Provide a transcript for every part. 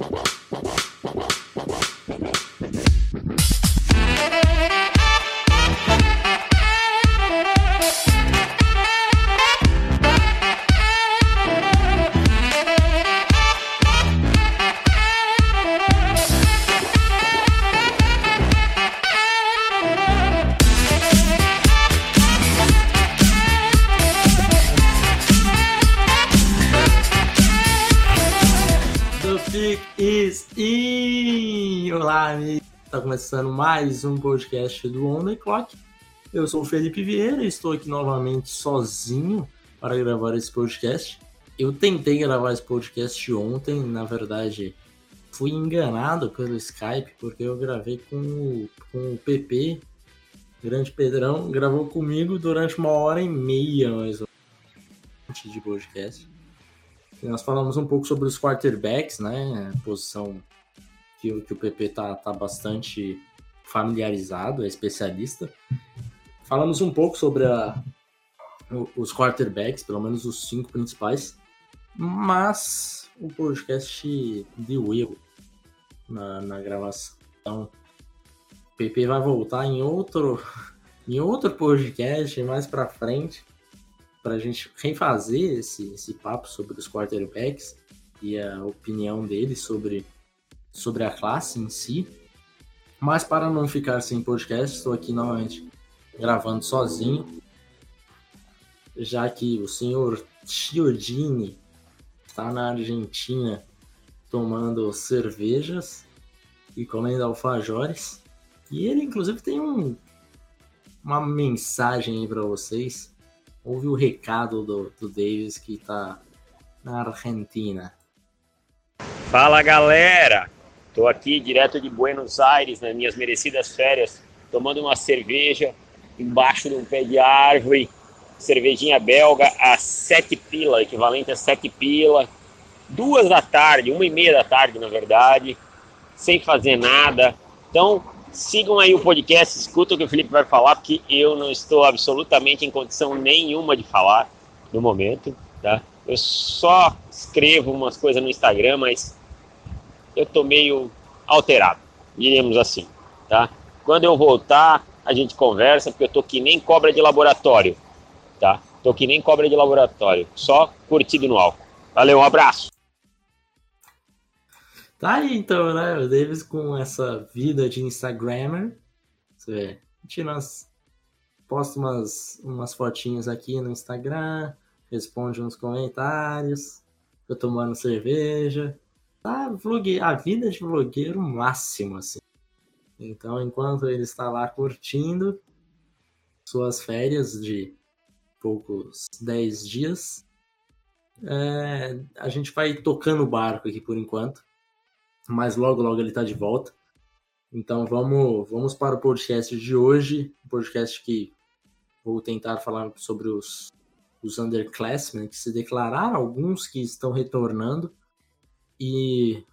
Wow. Começando mais um podcast do On The Clock. Eu sou o Felipe Vieira e estou aqui novamente sozinho para gravar esse podcast. Eu tentei gravar esse podcast ontem, na verdade fui enganado pelo Skype, porque eu gravei com o, com o PP, grande Pedrão, gravou comigo durante uma hora e meia mais ou menos de podcast. E nós falamos um pouco sobre os quarterbacks, né? Posição que, que o PP tá, tá bastante familiarizado, é especialista. Falamos um pouco sobre a, os quarterbacks, pelo menos os cinco principais, mas o podcast deu erro na, na gravação. Então, o PP vai voltar em outro, em outro podcast mais para frente para a gente refazer esse, esse papo sobre os quarterbacks e a opinião dele sobre sobre a classe em si. Mas para não ficar sem podcast, estou aqui novamente gravando sozinho, já que o senhor Chiodini está na Argentina tomando cervejas e comendo alfajores. E ele, inclusive, tem um, uma mensagem aí para vocês. Ouve o recado do, do Davis que está na Argentina. Fala galera! Estou aqui direto de Buenos Aires, nas minhas merecidas férias, tomando uma cerveja embaixo de um pé de árvore, cervejinha belga a sete pila, equivalente a sete pila, duas da tarde, uma e meia da tarde, na verdade, sem fazer nada. Então, sigam aí o podcast, escutam o que o Felipe vai falar, porque eu não estou absolutamente em condição nenhuma de falar no momento, tá? Eu só escrevo umas coisas no Instagram, mas eu tô meio alterado, diríamos assim, tá? Quando eu voltar, a gente conversa, porque eu tô que nem cobra de laboratório, tá? Tô que nem cobra de laboratório, só curtido no álcool. Valeu, um abraço! Tá aí então, né? O Davis com essa vida de Instagrammer. Você vê, tira umas, posta umas, umas fotinhas aqui no Instagram, responde uns comentários, tô tomando cerveja, tá vlogue... a vida de vlogueiro máximo, assim. Então, enquanto ele está lá curtindo suas férias de poucos 10 dias, é... a gente vai tocando o barco aqui por enquanto, mas logo, logo ele está de volta. Então, vamos, vamos para o podcast de hoje, um podcast que vou tentar falar sobre os, os underclassmen que se declararam, alguns que estão retornando, e,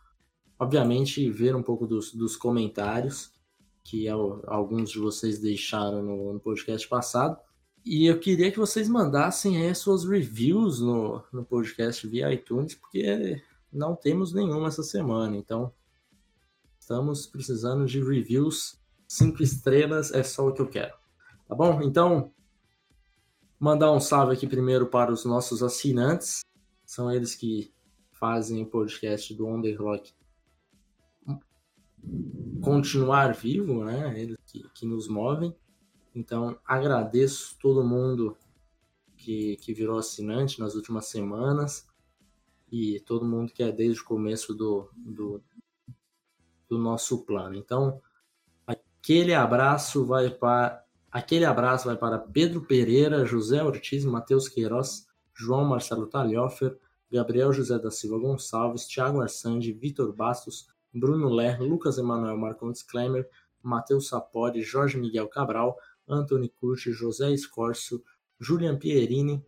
obviamente, ver um pouco dos, dos comentários que alguns de vocês deixaram no, no, podcast passado. E eu queria que vocês mandassem aí suas reviews no, no podcast via iTunes, porque não temos nenhuma essa semana. Então, estamos precisando de reviews. Cinco estrelas é só o que eu quero. Tá bom? Então, mandar um salve aqui primeiro para os nossos assinantes. São eles que fazem o podcast do Rock continuar vivo, né? Eles que, que nos movem. Então, agradeço todo mundo que, que virou assinante nas últimas semanas e todo mundo que é desde o começo do, do, do nosso plano. Então, aquele abraço vai para aquele abraço vai para Pedro Pereira, José Ortiz, Matheus Queiroz, João Marcelo Talhofer, Gabriel José da Silva Gonçalves, Thiago Arsandi, Vitor Bastos, Bruno Ler, Lucas Emanuel Marcondes Klemer, Matheus Sapori, Jorge Miguel Cabral, Anthony Curti, José Escorcio, Julian Pierini,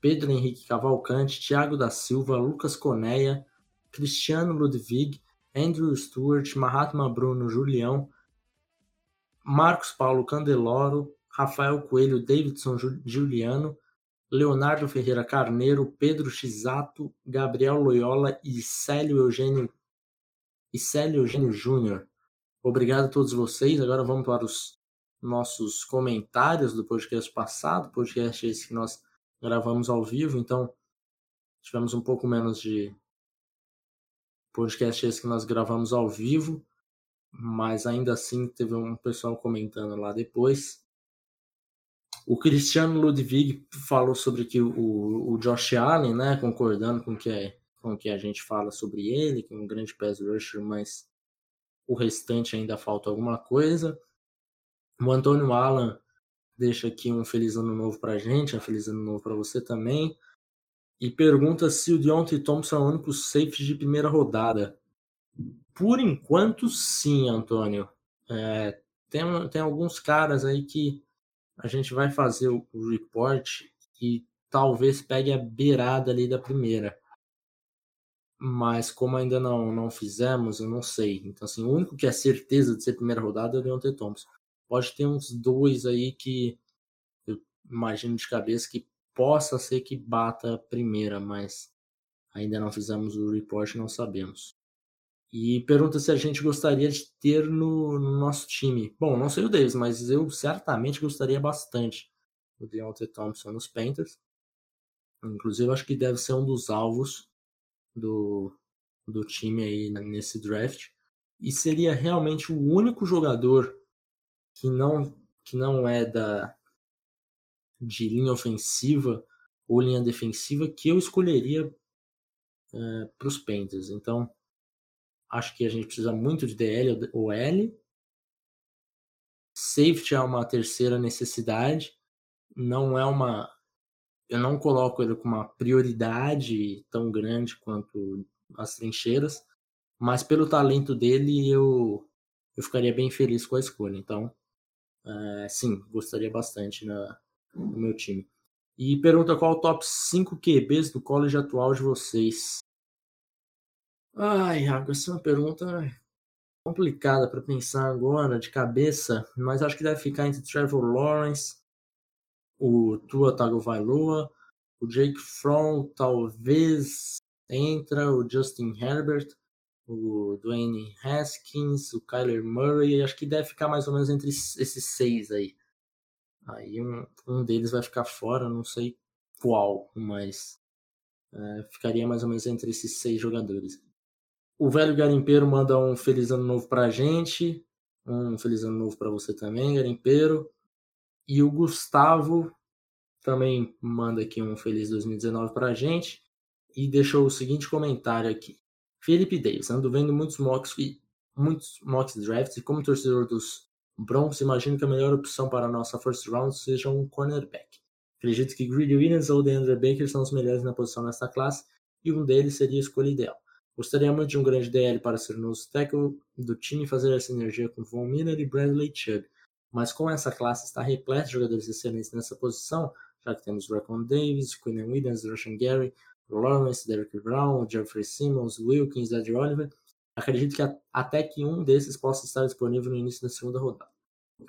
Pedro Henrique Cavalcante, Thiago da Silva, Lucas Coneia, Cristiano Ludwig, Andrew Stewart, Mahatma Bruno Julião, Marcos Paulo Candeloro, Rafael Coelho, Davidson Juliano, Leonardo Ferreira Carneiro, Pedro Chisato, Gabriel Loyola e Célio Eugênio e Célio Eugênio Júnior. Obrigado a todos vocês. Agora vamos para os nossos comentários do podcast passado, podcast esse que nós gravamos ao vivo, então tivemos um pouco menos de podcast esse que nós gravamos ao vivo, mas ainda assim teve um pessoal comentando lá depois. O Cristiano Ludwig falou sobre que o, o Josh Allen, né, concordando com que é, com que a gente fala sobre ele, que é um grande pass rusher, mas o restante ainda falta alguma coisa. O Antônio Alan deixa aqui um feliz ano novo pra gente, um feliz ano novo para você também. E pergunta se o Deontay Thompson é o único safety de primeira rodada. Por enquanto, sim, Antônio. É, tem, tem alguns caras aí que a gente vai fazer o, report e talvez pegue a beirada ali da primeira. Mas como ainda não, não fizemos, eu não sei. Então, assim, o único que é certeza de ser primeira rodada é o Deontay Thompson. Pode ter uns dois aí que eu imagino de cabeça que possa ser que bata a primeira, mas ainda não fizemos o report, não sabemos. E pergunta se a gente gostaria de ter no, no nosso time. Bom, não sei o Davis, mas eu certamente gostaria bastante do Deontay Thompson nos Panthers. Inclusive, acho que deve ser um dos alvos do, do time aí nesse draft. E seria realmente o único jogador que não, que não é da de linha ofensiva ou linha defensiva que eu escolheria é, para os Panthers. Então, acho que a gente precisa muito de DL ou L. Safety é uma terceira necessidade. Não é uma. Eu não coloco ele com uma prioridade tão grande quanto as trincheiras, mas pelo talento dele eu, eu ficaria bem feliz com a escolha. Então, é, sim, gostaria bastante na, no meu time. E pergunta qual o top 5 QBs do college atual de vocês. Ai, Iago, essa é uma pergunta complicada para pensar agora de cabeça, mas acho que deve ficar entre Trevor Lawrence, o Tua Tagovailoa, o Jake Fromm talvez entra, o Justin Herbert, o Dwayne Haskins, o Kyler Murray, acho que deve ficar mais ou menos entre esses seis aí. Aí um, um deles vai ficar fora, não sei qual, mas é, ficaria mais ou menos entre esses seis jogadores. O velho garimpeiro manda um feliz ano novo pra gente. Um feliz ano novo para você também, garimpeiro. E o Gustavo também manda aqui um feliz 2019 pra gente e deixou o seguinte comentário aqui. Felipe Davis, ando vendo muitos mocks e muitos mocks drafts e como torcedor dos Broncos, imagino que a melhor opção para a nossa first round seja um cornerback. Acredito que Greedy Williams ou DeAndre Baker são os melhores na posição nesta classe e um deles seria a escolha ideal. Gostaria muito de um grande DL para ser o nosso tackle do time e fazer essa energia com Von Miller e Bradley Chubb. Mas como essa classe está repleta de jogadores excelentes nessa posição, já que temos Racon Davis, Quinn Williams, Russian Gary, Lawrence, Derek Brown, Jeffrey Simmons, Wilkins, Ed Oliver. Acredito que até que um desses possa estar disponível no início da segunda rodada.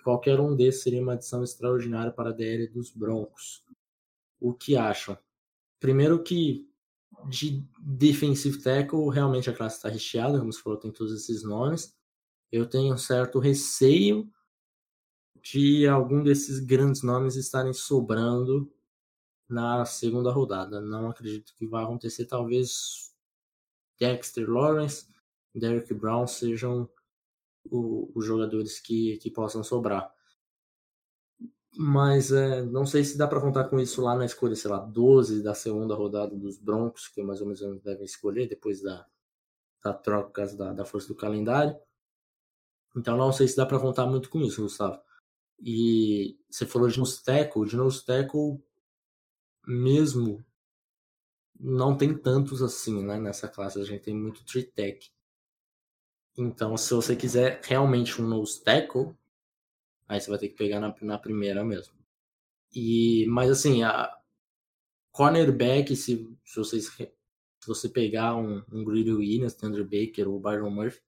Qualquer um desses seria uma adição extraordinária para a DL dos Broncos. O que acham? Primeiro que de defensive tackle, realmente a classe está recheada, como você falou, tem todos esses nomes. Eu tenho um certo receio de algum desses grandes nomes estarem sobrando na segunda rodada. Não acredito que vai acontecer. Talvez Dexter Lawrence, Derek Brown sejam os jogadores que, que possam sobrar. Mas é, não sei se dá para contar com isso lá na escolha, sei lá, 12 da segunda rodada dos Broncos, que mais ou menos devem escolher depois da, da troca da, da força do calendário. Então não sei se dá para contar muito com isso, Gustavo. E você falou de nose tackle, de nose tackle mesmo não tem tantos assim, né, nessa classe, a gente tem muito tree tech. Então, se você quiser realmente um nose tackle, aí você vai ter que pegar na, na primeira mesmo. E, mas assim, a cornerback, se, se, vocês, se você pegar um, um Greedy Williams, DeAndre Baker ou Byron Murphy,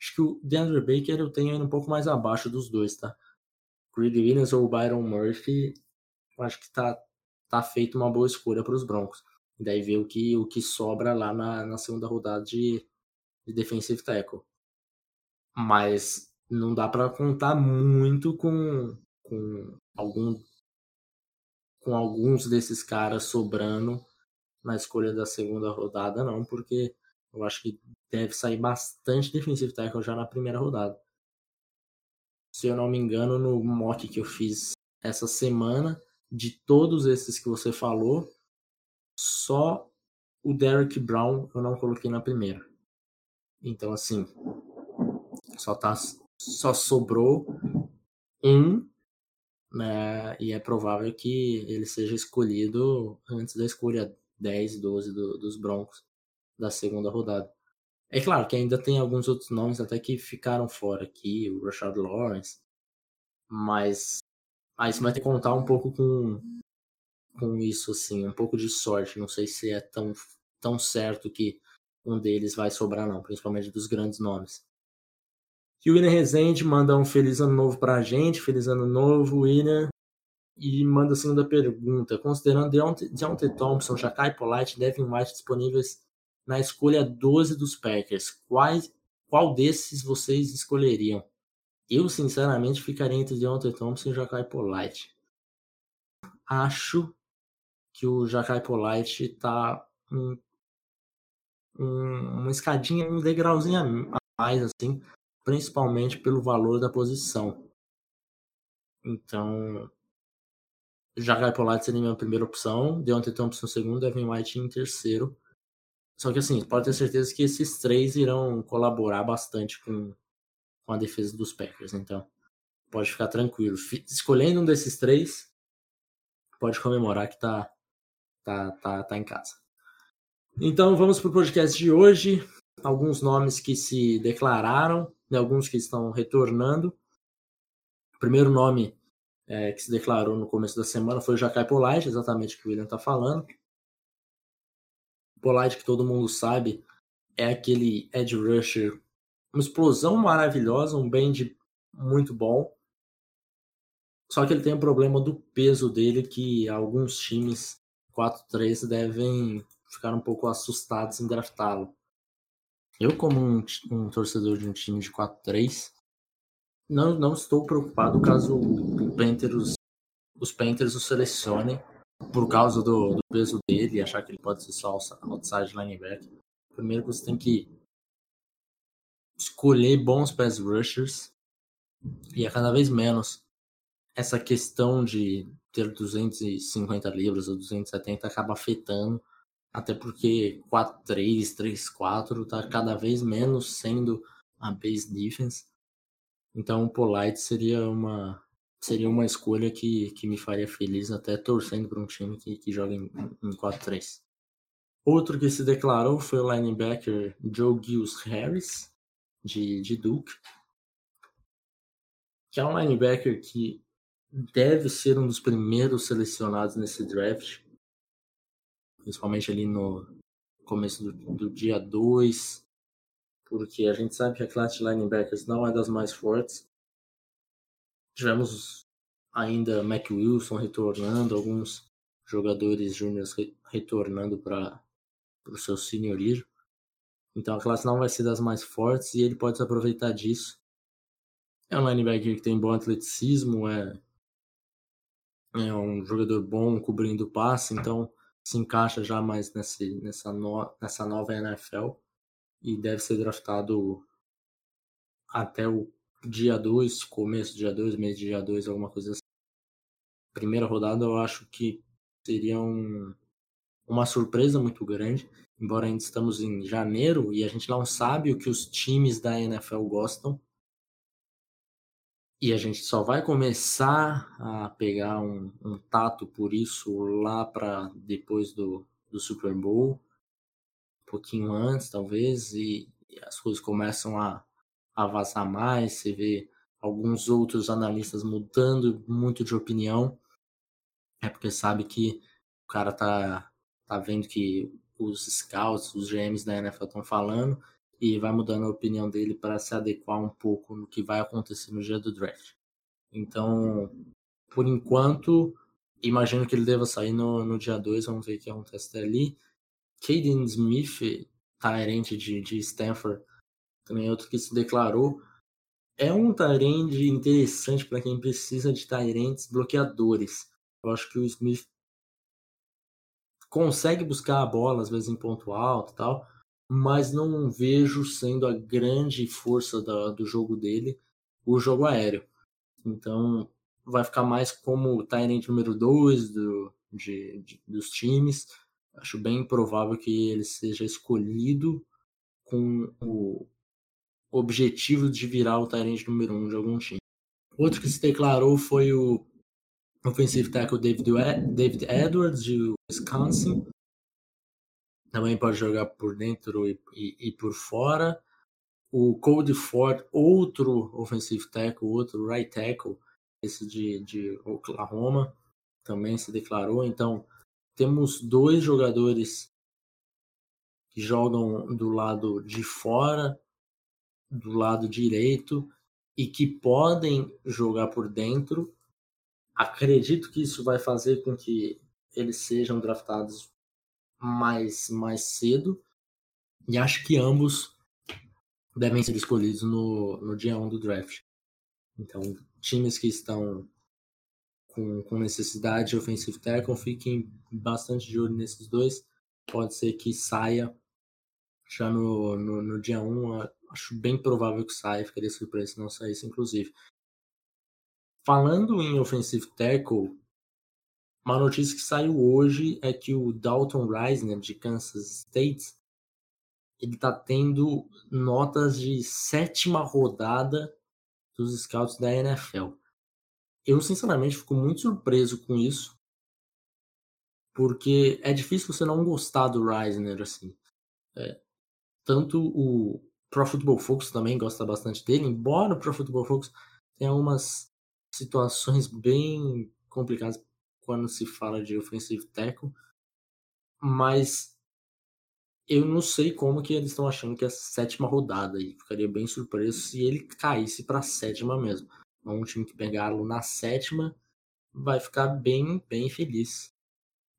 acho que o DeAndre Baker eu tenho um pouco mais abaixo dos dois, tá? Greedy Williams ou Byron Murphy, acho que tá, tá feito uma boa escolha para os Broncos. Daí ver o que, o que sobra lá na, na segunda rodada de, de defensive tackle. Mas não dá para contar muito com, com algum com alguns desses caras sobrando na escolha da segunda rodada, não, porque eu acho que deve sair bastante defensive tackle já na primeira rodada. Se eu não me engano, no mock que eu fiz essa semana, de todos esses que você falou, só o Derek Brown eu não coloquei na primeira. Então, assim, só, tá, só sobrou um, né? E é provável que ele seja escolhido antes da escolha 10, 12 do, dos Broncos da segunda rodada. É claro que ainda tem alguns outros nomes até que ficaram fora aqui, o Rashad Lawrence, mas aí você vai ter que contar um pouco com, com isso, assim, um pouco de sorte. Não sei se é tão, tão certo que um deles vai sobrar, não, principalmente dos grandes nomes. Que o William Rezende manda um feliz ano novo pra gente, feliz ano novo, William. E manda a segunda pergunta. Considerando Deontay, Thompson, Jacai Polite e Devin White disponíveis na escolha 12 dos Packers, quais, qual desses vocês escolheriam? Eu, sinceramente, ficaria entre Deontay Thompson e Jacai Polite. Acho que o Jacai Polite tá um, um, uma escadinha, um degrauzinho a mais, assim, principalmente pelo valor da posição. Então, Jacai Polite seria minha primeira opção, Deontay Thompson segundo, Devin White em terceiro. Só que assim, pode ter certeza que esses três irão colaborar bastante com, com a defesa dos Packers. Então, pode ficar tranquilo. Escolhendo um desses três, pode comemorar que tá, tá, tá, tá em casa. Então, vamos para o podcast de hoje. Alguns nomes que se declararam e alguns que estão retornando. O primeiro nome é, que se declarou no começo da semana foi o Jacai Polite, exatamente o que o William está falando. Polite, que todo mundo sabe, é aquele edge rusher, uma explosão maravilhosa, um bend muito bom. Só que ele tem o um problema do peso dele, que alguns times 4-3 devem ficar um pouco assustados em draftá-lo. Eu, como um, um, torcedor de um time de 4-3, não, não estou preocupado caso o Panthers, os Panthers o selecionem por causa do, do, peso dele, achar que ele pode ser só outside linebacker. Primeiro você tem que escolher bons pass rushers e é cada vez menos essa questão de ter 250 libras ou 270 acaba afetando, até porque 4-3, 3-4 tá cada vez menos sendo a base defense. Então o Polite seria uma seria uma escolha que, que me faria feliz, até torcendo para um time que, que joga em, em 4-3. Outro que se declarou foi o linebacker Joe Gills Harris, de, de Duke, que é um linebacker que deve ser um dos primeiros selecionados nesse draft, principalmente ali no começo do, do dia 2, porque a gente sabe que a classe de linebackers não é das mais fortes, Tivemos ainda Mac Wilson retornando, alguns jogadores júniores re retornando para o seu senhorismo. Então a classe não vai ser das mais fortes e ele pode se aproveitar disso. É um linebacker que tem bom atleticismo, é, é um jogador bom cobrindo passe, então se encaixa já mais nesse, nessa, no, nessa nova NFL e deve ser draftado até o dia 2, começo dia 2, mês de dia 2, alguma coisa assim. Primeira rodada eu acho que seria um, uma surpresa muito grande, embora ainda estamos em janeiro e a gente não sabe o que os times da NFL gostam. E a gente só vai começar a pegar um, um tato por isso lá para depois do, do Super Bowl, um pouquinho antes talvez, e, e as coisas começam a, a vazar mais, você vê alguns outros analistas mudando muito de opinião, é porque sabe que o cara tá, tá vendo que os scouts, os GMs da NFL estão falando e vai mudando a opinião dele para se adequar um pouco no que vai acontecer no dia do draft. Então, por enquanto, imagino que ele deva sair no, no dia 2, vamos ver o que acontece ali. Caden Smith, Tyrant de, de Stanford, também é outro que se declarou. É um Tyrande interessante para quem precisa de Tyrands bloqueadores. Eu acho que o Smith consegue buscar a bola, às vezes em ponto alto e tal, mas não vejo sendo a grande força da, do jogo dele o jogo aéreo. Então vai ficar mais como o Tyrant número 2 do, de, de, dos times. Acho bem provável que ele seja escolhido com o objetivo de virar o Tyrant número 1 um de algum time. Outro que se declarou foi o offensive tackle David, David Edwards, de Wisconsin. Também pode jogar por dentro e, e, e por fora. O Cody Ford, outro offensive tackle, outro right tackle, esse de, de Oklahoma, também se declarou. Então, temos dois jogadores que jogam do lado de fora, do lado direito, e que podem jogar por dentro. Acredito que isso vai fazer com que eles sejam draftados mais, mais cedo. E acho que ambos devem ser escolhidos no, no dia 1 do draft. Então, times que estão com, com necessidade de offensive tackle, fiquem bastante de olho nesses dois. Pode ser que saia já no, no, no dia 1. Acho bem provável que saia, ficaria surpreso se não saísse, inclusive. Falando em offensive tackle, uma notícia que saiu hoje é que o Dalton Reisner, de Kansas State, ele está tendo notas de sétima rodada dos scouts da NFL. Eu, sinceramente, fico muito surpreso com isso, porque é difícil você não gostar do Reisner, assim. É, tanto o Pro Football Focus também gosta bastante dele, embora o Pro Football Focus tenha umas situações bem complicadas quando se fala de offensive tackle, mas eu não sei como que eles estão achando que é a sétima rodada e ficaria bem surpreso se ele caísse para a sétima mesmo. Um time que pegá-lo na sétima vai ficar bem, bem feliz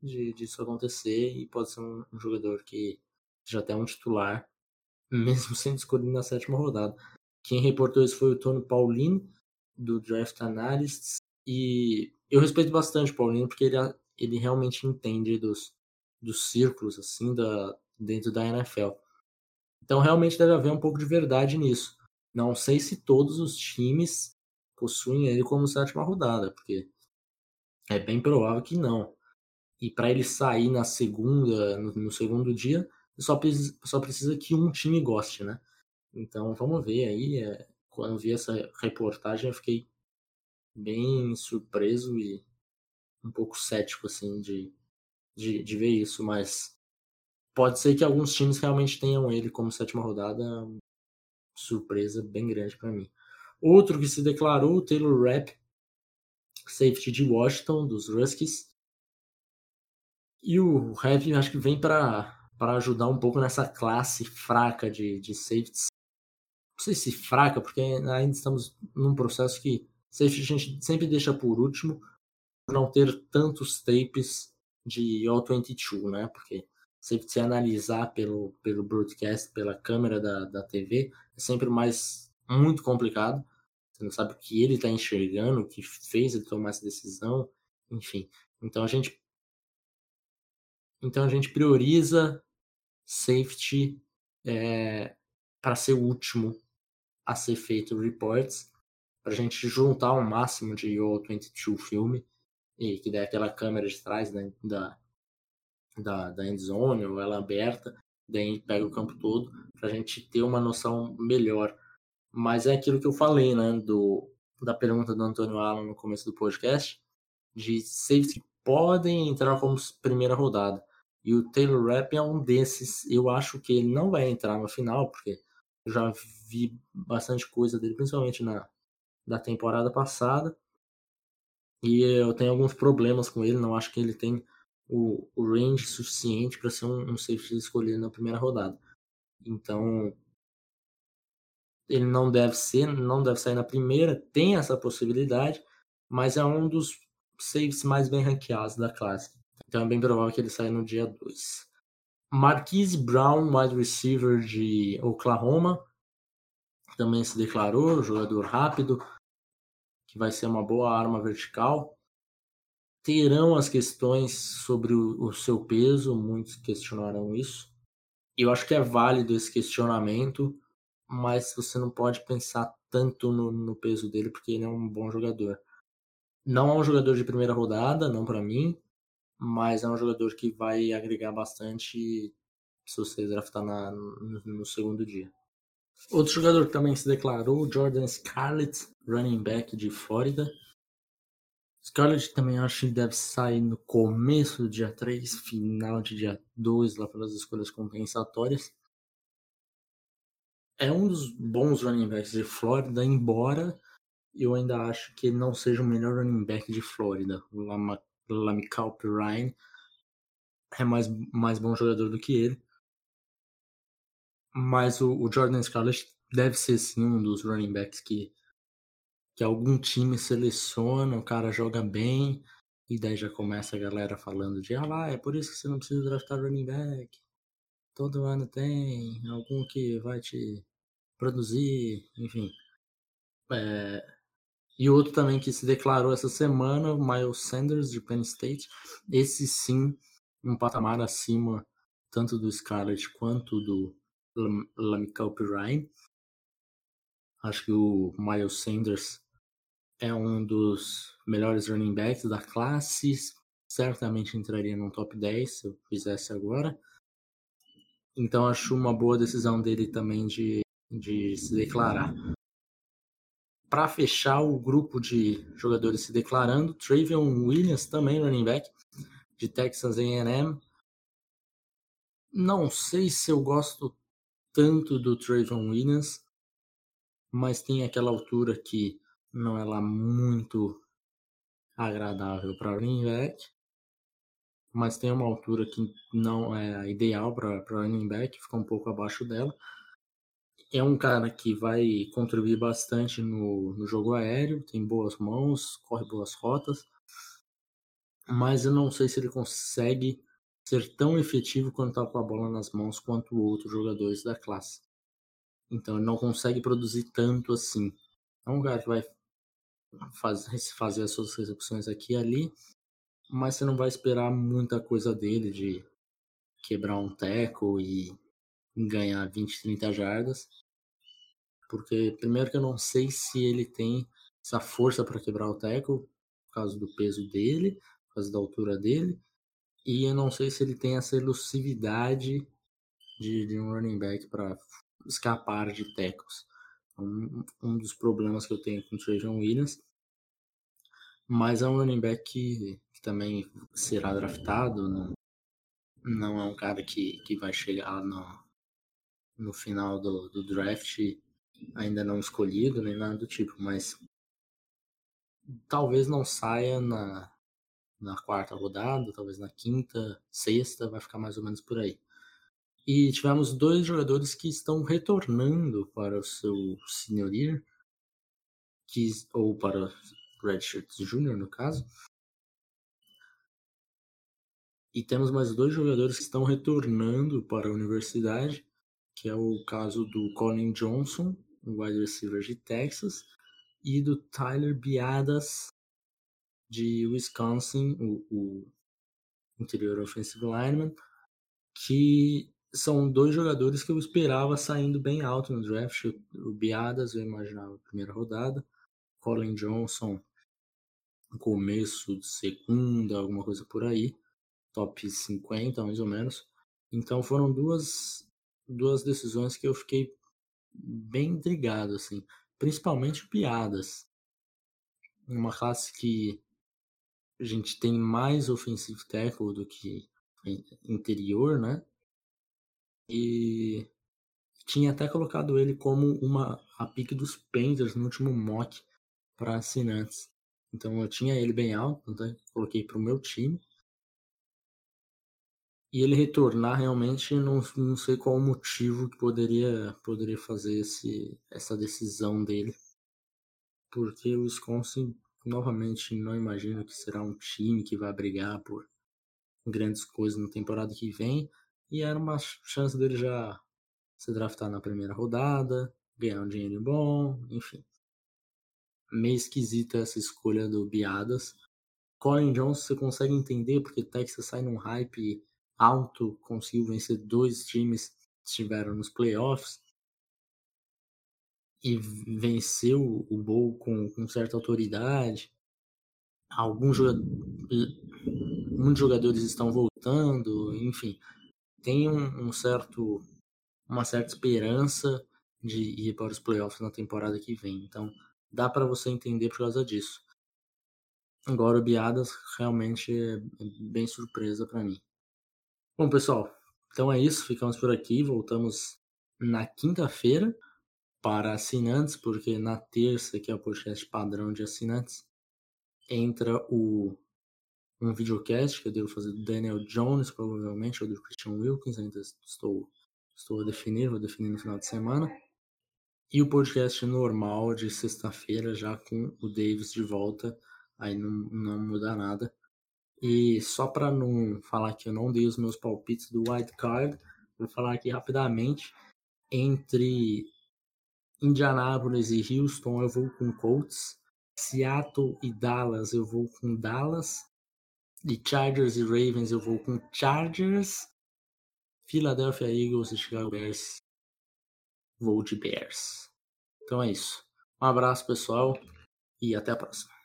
de disso acontecer e pode ser um, um jogador que já tem um titular, mesmo sendo escolhido na sétima rodada. Quem reportou isso foi o Tony Paulino, do Draft Analysts, e eu respeito bastante o Paulinho porque ele, ele realmente entende dos, dos círculos assim da, dentro da NFL. Então realmente deve haver um pouco de verdade nisso. Não sei se todos os times possuem ele como sétima rodada, porque é bem provável que não. E para ele sair na segunda, no, no segundo dia, só precisa, só precisa que um time goste, né? Então vamos ver aí. É, quando vi essa reportagem, eu fiquei bem surpreso e um pouco cético, assim, de, de, de ver isso, mas pode ser que alguns times realmente tenham ele como sétima rodada, surpresa bem grande para mim. Outro que se declarou, o Taylor Rapp, safety de Washington, dos Ruskies. E o Rapp acho que vem para ajudar um pouco nessa classe fraca de, de safeties. Não sei se fraca, porque ainda estamos num processo que Safety a gente sempre deixa por último, não ter tantos tapes de All-22, né? Porque sempre se analisar pelo, pelo broadcast, pela câmera da, da TV, é sempre mais muito complicado. Você não sabe o que ele está enxergando, o que fez ele tomar essa decisão, enfim. Então a gente então a gente prioriza safety é, para ser o último a ser feito reports para a gente juntar o máximo de O22 filme e que der aquela câmera de trás né, da, da, da endzone ou ela aberta, daí pega o campo todo para a gente ter uma noção melhor. Mas é aquilo que eu falei, né, do, da pergunta do Antônio Alan no começo do podcast, de safety que podem entrar como primeira rodada. E o Taylor Rapp é um desses. Eu acho que ele não vai entrar no final, porque eu já vi bastante coisa dele, principalmente na, da temporada passada. E eu tenho alguns problemas com ele, não acho que ele tem o, o range suficiente para ser um, um safety escolhido na primeira rodada. Então, ele não deve ser, não deve sair na primeira, tem essa possibilidade, mas é um dos safes mais bem ranqueados da classe. Então é bem provável que ele saia no dia 2. Marquise Brown, wide receiver de Oklahoma, também se declarou, jogador rápido, que vai ser uma boa arma vertical. Terão as questões sobre o, o seu peso, muitos questionarão isso. Eu acho que é válido esse questionamento, mas você não pode pensar tanto no, no peso dele, porque ele é um bom jogador. Não é um jogador de primeira rodada, não para mim, mas é um jogador que vai agregar bastante se você draftar na, no, no segundo dia. Outro jogador que também se declarou, Jordan Scarlett, running back de Flórida. Scarlett também acho que deve sair no começo do dia 3, final de dia 2, lá pelas escolhas compensatórias. É um dos bons running backs de Flórida, embora eu ainda acho que ele não seja o melhor running back de Flórida. O Lamical Pirine é mais, mais bom jogador do que ele. Mas o, o Jordan Scarlett deve ser sim um dos running backs que, que algum time seleciona, o cara joga bem, e daí já começa a galera falando de ah lá, é por isso que você não precisa draftar running back. Todo ano tem algum que vai te produzir, enfim. É... E outro também que se declarou essa semana, Miles Sanders de Penn State. Esse sim, um patamar acima tanto do Scarlett quanto do Lamical Pirine. Acho que o Miles Sanders é um dos melhores running backs da classe. Certamente entraria no top 10 se eu fizesse agora. Então acho uma boa decisão dele também de, de se declarar. Para fechar o grupo de jogadores se declarando, Travion Williams também running back de Texas A&M. Não sei se eu gosto tanto do Trayvon Williams, mas tem aquela altura que não é lá muito agradável para running back, mas tem uma altura que não é ideal para running back, fica um pouco abaixo dela. É um cara que vai contribuir bastante no, no jogo aéreo, tem boas mãos, corre boas rotas, mas eu não sei se ele consegue ser tão efetivo quando está com a bola nas mãos quanto outros jogadores da classe. Então ele não consegue produzir tanto assim. É um cara que vai fazer, fazer as suas execuções aqui e ali, mas você não vai esperar muita coisa dele de quebrar um teco e ganhar 20, 30 jardas. Porque primeiro que eu não sei se ele tem essa força para quebrar o teco por causa do peso dele, por causa da altura dele, e eu não sei se ele tem essa elusividade de, de um running back para escapar de tackles. Um, um, dos problemas que eu tenho com o Trajan Williams. Mas é um running back que, que também será draftado. Não, não é um cara que, que vai chegar no, no final do, do draft ainda não escolhido, nem nada do tipo. Mas talvez não saia na, na quarta rodada, talvez na quinta, sexta, vai ficar mais ou menos por aí. E tivemos dois jogadores que estão retornando para o seu senior que, ou para Redshirt Junior, no caso. E temos mais dois jogadores que estão retornando para a universidade, que é o caso do Colin Johnson, o wide receiver de Texas, e do Tyler Biadas, de Wisconsin, o, o interior offensive lineman, que são dois jogadores que eu esperava saindo bem alto no draft. O Biadas eu imaginava primeira rodada, Colin Johnson começo de segunda, alguma coisa por aí, top 50 mais ou menos. Então foram duas duas decisões que eu fiquei bem intrigado assim, principalmente Piadas. Uma classe que a gente tem mais offensive tackle do que interior, né? E tinha até colocado ele como uma a pique dos Panthers no último mock para assinantes. Então eu tinha ele bem alto, então coloquei para o meu time. E ele retornar realmente não, não sei qual o motivo que poderia poderia fazer esse essa decisão dele. Porque o Wisconsin novamente não imagino que será um time que vai brigar por grandes coisas na temporada que vem. E era uma chance dele já se draftar na primeira rodada, ganhar um dinheiro bom, enfim. Meio esquisita essa escolha do Biadas. Colin Jones você consegue entender porque Texas sai num hype alto, conseguiu vencer dois times que estiveram nos playoffs e venceu o Bowl com, com certa autoridade. Alguns jogadores, muitos jogadores estão voltando, enfim, tem um, um certo, uma certa esperança de ir para os playoffs na temporada que vem. Então, dá para você entender por causa disso. Agora, o Biadas realmente é bem surpresa para mim. Bom, pessoal, então é isso. Ficamos por aqui. Voltamos na quinta-feira para assinantes, porque na terça, que é o podcast padrão de assinantes, entra o um videocast que eu devo fazer do Daniel Jones, provavelmente, ou do Christian Wilkins, ainda estou, estou a definir, vou definir no final de semana. E o podcast normal de sexta-feira, já com o Davis de volta, aí não, não muda nada. E só para não falar que eu não dei os meus palpites do White Card, vou falar aqui rapidamente. Entre Indianapolis e Houston, eu vou com Colts. Seattle e Dallas, eu vou com Dallas. De Chargers e Ravens eu vou com Chargers. Philadelphia Eagles e Chicago Bears. Vou de Bears. Então é isso. Um abraço, pessoal, e até a próxima.